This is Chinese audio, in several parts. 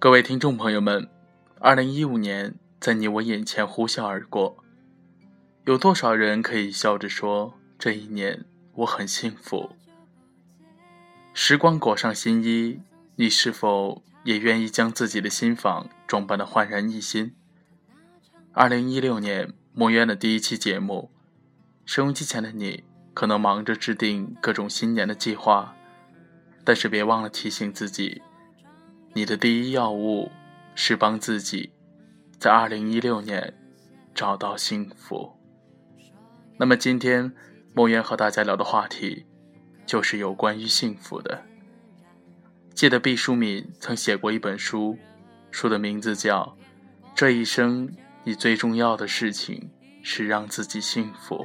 各位听众朋友们，二零一五年在你我眼前呼啸而过，有多少人可以笑着说这一年我很幸福？时光裹上新衣，你是否也愿意将自己的新房装扮的焕然一新？二零一六年墨渊的第一期节目，收音机前的你可能忙着制定各种新年的计划，但是别忘了提醒自己。你的第一要务是帮自己在二零一六年找到幸福。那么今天梦渊和大家聊的话题就是有关于幸福的。记得毕淑敏曾写过一本书，书的名字叫《这一生你最重要的事情是让自己幸福》。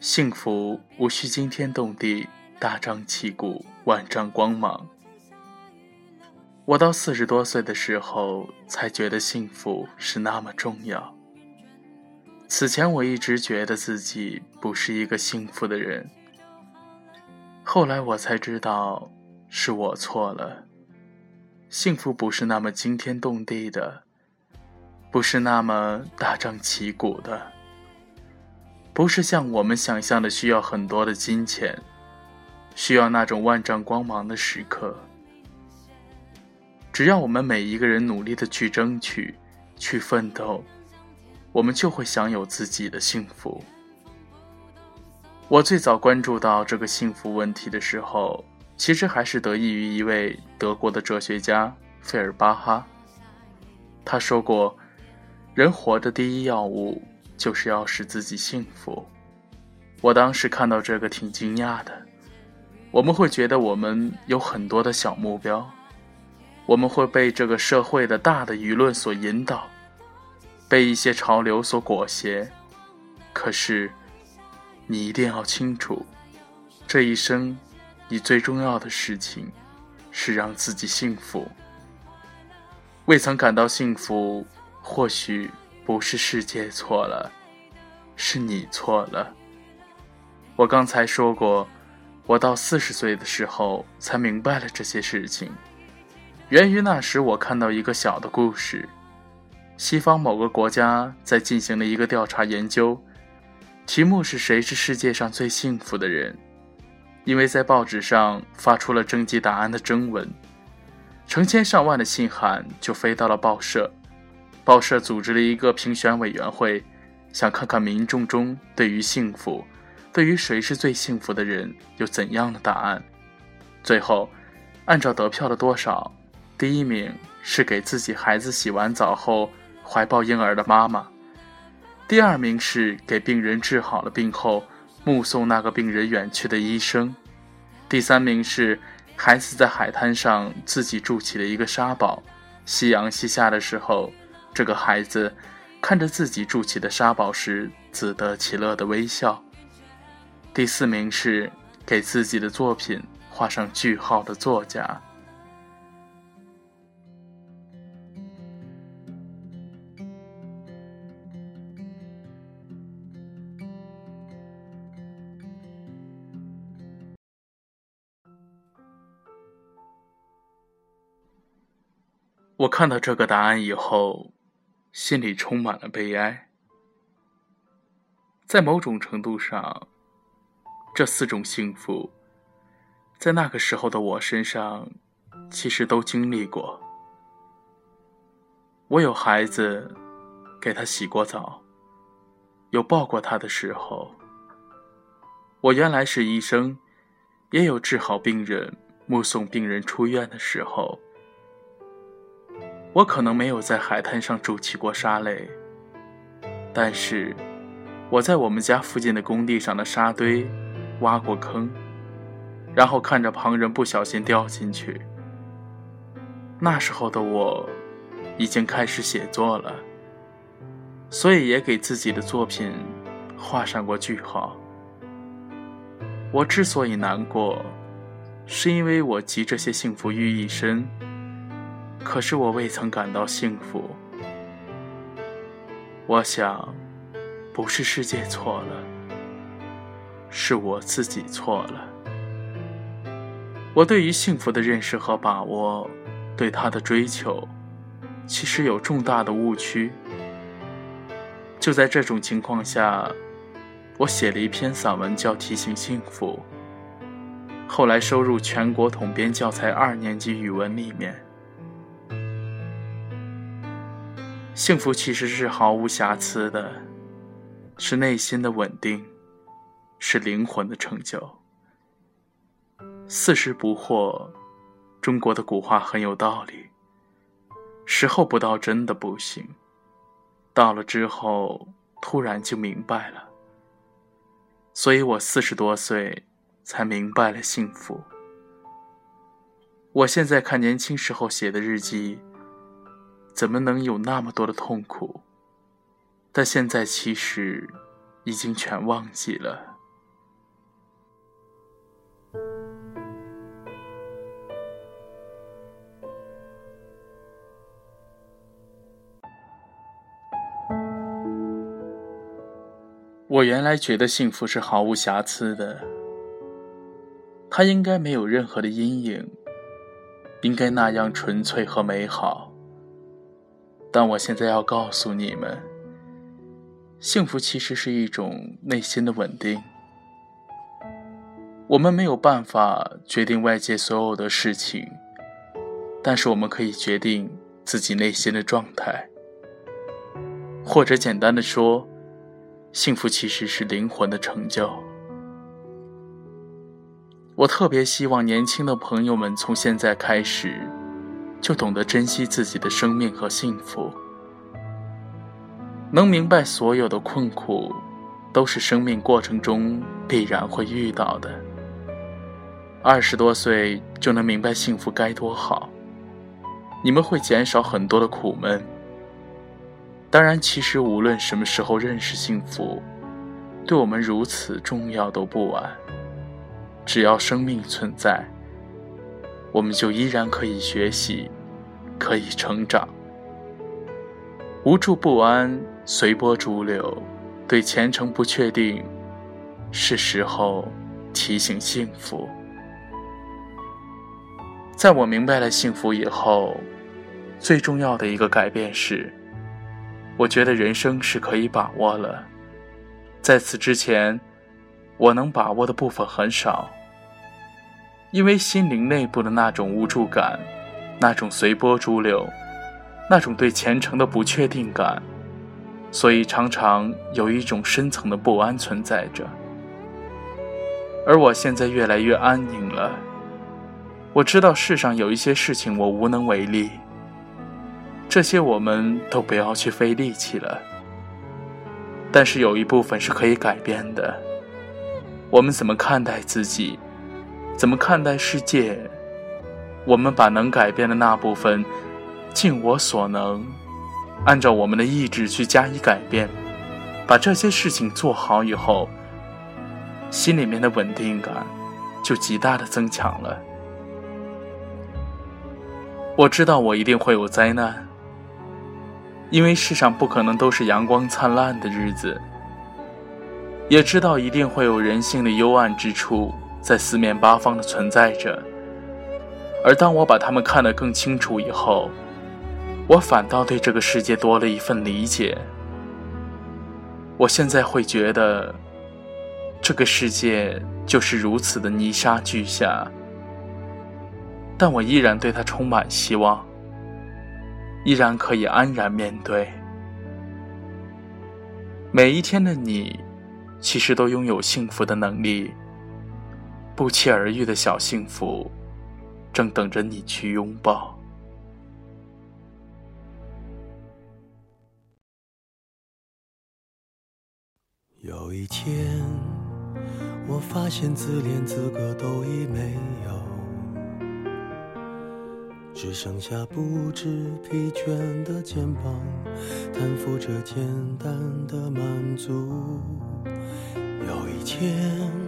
幸福无需惊天动地、大张旗鼓、万丈光芒。我到四十多岁的时候，才觉得幸福是那么重要。此前我一直觉得自己不是一个幸福的人。后来我才知道，是我错了。幸福不是那么惊天动地的，不是那么大张旗鼓的。不是像我们想象的需要很多的金钱，需要那种万丈光芒的时刻。只要我们每一个人努力的去争取、去奋斗，我们就会享有自己的幸福。我最早关注到这个幸福问题的时候，其实还是得益于一位德国的哲学家费尔巴哈。他说过：“人活的第一要务。”就是要使自己幸福。我当时看到这个挺惊讶的。我们会觉得我们有很多的小目标，我们会被这个社会的大的舆论所引导，被一些潮流所裹挟。可是，你一定要清楚，这一生，你最重要的事情，是让自己幸福。未曾感到幸福，或许。不是世界错了，是你错了。我刚才说过，我到四十岁的时候才明白了这些事情，源于那时我看到一个小的故事：西方某个国家在进行了一个调查研究，题目是谁是世界上最幸福的人。因为在报纸上发出了征集答案的征文，成千上万的信函就飞到了报社。报社组织了一个评选委员会，想看看民众中对于幸福，对于谁是最幸福的人有怎样的答案。最后，按照得票的多少，第一名是给自己孩子洗完澡后怀抱婴儿的妈妈，第二名是给病人治好了病后目送那个病人远去的医生，第三名是孩子在海滩上自己筑起了一个沙堡，夕阳西下的时候。这个孩子看着自己筑起的沙堡时，自得其乐的微笑。第四名是给自己的作品画上句号的作家。我看到这个答案以后。心里充满了悲哀。在某种程度上，这四种幸福，在那个时候的我身上，其实都经历过。我有孩子，给他洗过澡，有抱过他的时候。我原来是医生，也有治好病人、目送病人出院的时候。我可能没有在海滩上筑起过沙垒，但是我在我们家附近的工地上的沙堆挖过坑，然后看着旁人不小心掉进去。那时候的我已经开始写作了，所以也给自己的作品画上过句号。我之所以难过，是因为我集这些幸福于一身。可是我未曾感到幸福。我想，不是世界错了，是我自己错了。我对于幸福的认识和把握，对他的追求，其实有重大的误区。就在这种情况下，我写了一篇散文，叫《提醒幸福》，后来收入全国统编教材二年级语文里面。幸福其实是毫无瑕疵的，是内心的稳定，是灵魂的成就。四十不惑，中国的古话很有道理。时候不到，真的不行；到了之后，突然就明白了。所以我四十多岁才明白了幸福。我现在看年轻时候写的日记。怎么能有那么多的痛苦？但现在其实已经全忘记了。我原来觉得幸福是毫无瑕疵的，它应该没有任何的阴影，应该那样纯粹和美好。但我现在要告诉你们，幸福其实是一种内心的稳定。我们没有办法决定外界所有的事情，但是我们可以决定自己内心的状态。或者简单的说，幸福其实是灵魂的成就。我特别希望年轻的朋友们从现在开始。就懂得珍惜自己的生命和幸福，能明白所有的困苦都是生命过程中必然会遇到的。二十多岁就能明白幸福该多好，你们会减少很多的苦闷。当然，其实无论什么时候认识幸福，对我们如此重要都不晚。只要生命存在。我们就依然可以学习，可以成长。无助不安，随波逐流，对前程不确定，是时候提醒幸福。在我明白了幸福以后，最重要的一个改变是，我觉得人生是可以把握了。在此之前，我能把握的部分很少。因为心灵内部的那种无助感，那种随波逐流，那种对前程的不确定感，所以常常有一种深层的不安存在着。而我现在越来越安宁了，我知道世上有一些事情我无能为力，这些我们都不要去费力气了。但是有一部分是可以改变的，我们怎么看待自己？怎么看待世界？我们把能改变的那部分，尽我所能，按照我们的意志去加以改变，把这些事情做好以后，心里面的稳定感就极大的增强了。我知道我一定会有灾难，因为世上不可能都是阳光灿烂的日子，也知道一定会有人性的幽暗之处。在四面八方的存在着，而当我把它们看得更清楚以后，我反倒对这个世界多了一份理解。我现在会觉得，这个世界就是如此的泥沙俱下，但我依然对它充满希望，依然可以安然面对。每一天的你，其实都拥有幸福的能力。不期而遇的小幸福，正等着你去拥抱。有一天，我发现自怜资格都已没有，只剩下不知疲倦的肩膀，担负着简单的满足。有一天。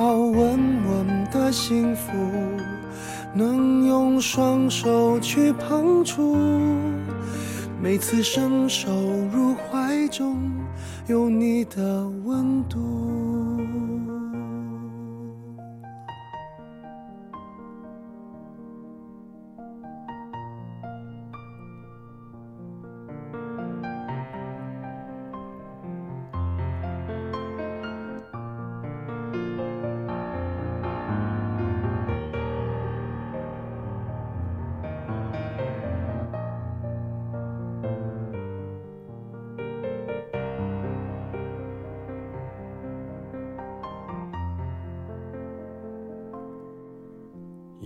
幸福，能用双手去碰触，每次伸手入怀中。有你的温度。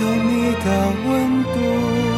有你的温度。